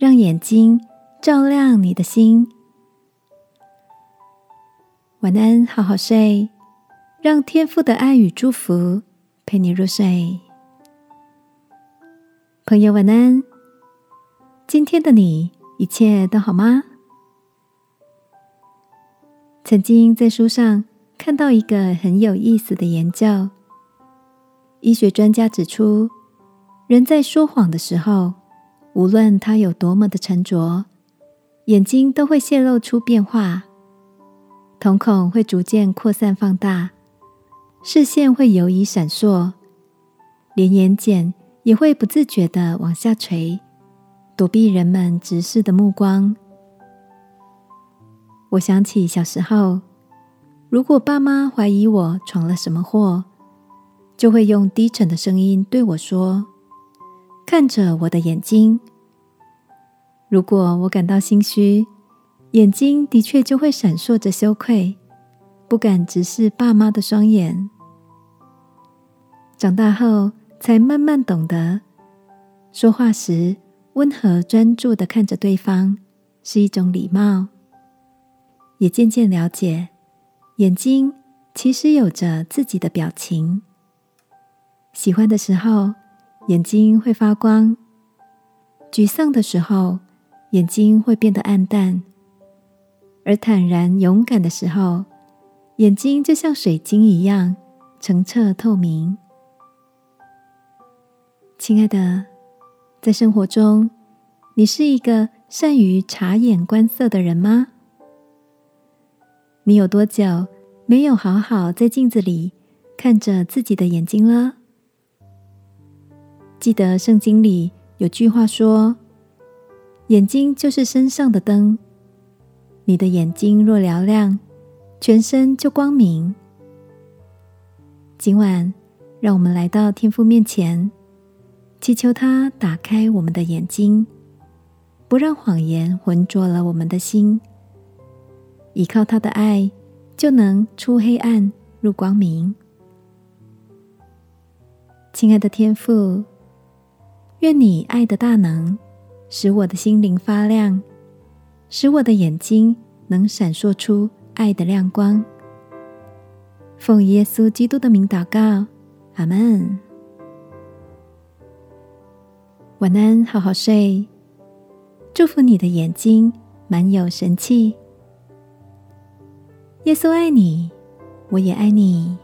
让眼睛照亮你的心。晚安，好好睡，让天父的爱与祝福陪你入睡。朋友，晚安。今天的你一切都好吗？曾经在书上看到一个很有意思的研究，医学专家指出，人在说谎的时候，无论他有多么的沉着，眼睛都会泄露出变化，瞳孔会逐渐扩散放大，视线会游移闪烁，连眼睑也会不自觉的往下垂。躲避人们直视的目光。我想起小时候，如果爸妈怀疑我闯了什么祸，就会用低沉的声音对我说：“看着我的眼睛。”如果我感到心虚，眼睛的确就会闪烁着羞愧，不敢直视爸妈的双眼。长大后，才慢慢懂得说话时。温和专注的看着对方是一种礼貌，也渐渐了解，眼睛其实有着自己的表情。喜欢的时候，眼睛会发光；沮丧的时候，眼睛会变得暗淡；而坦然勇敢的时候，眼睛就像水晶一样澄澈透明。亲爱的。在生活中，你是一个善于察眼观色的人吗？你有多久没有好好在镜子里看着自己的眼睛了？记得圣经里有句话说：“眼睛就是身上的灯，你的眼睛若嘹亮，全身就光明。”今晚，让我们来到天父面前。祈求他打开我们的眼睛，不让谎言浑浊了我们的心。依靠他的爱，就能出黑暗入光明。亲爱的天父，愿你爱的大能使我的心灵发亮，使我的眼睛能闪烁出爱的亮光。奉耶稣基督的名祷告，阿门。晚安，好好睡。祝福你的眼睛满有神气。耶稣爱你，我也爱你。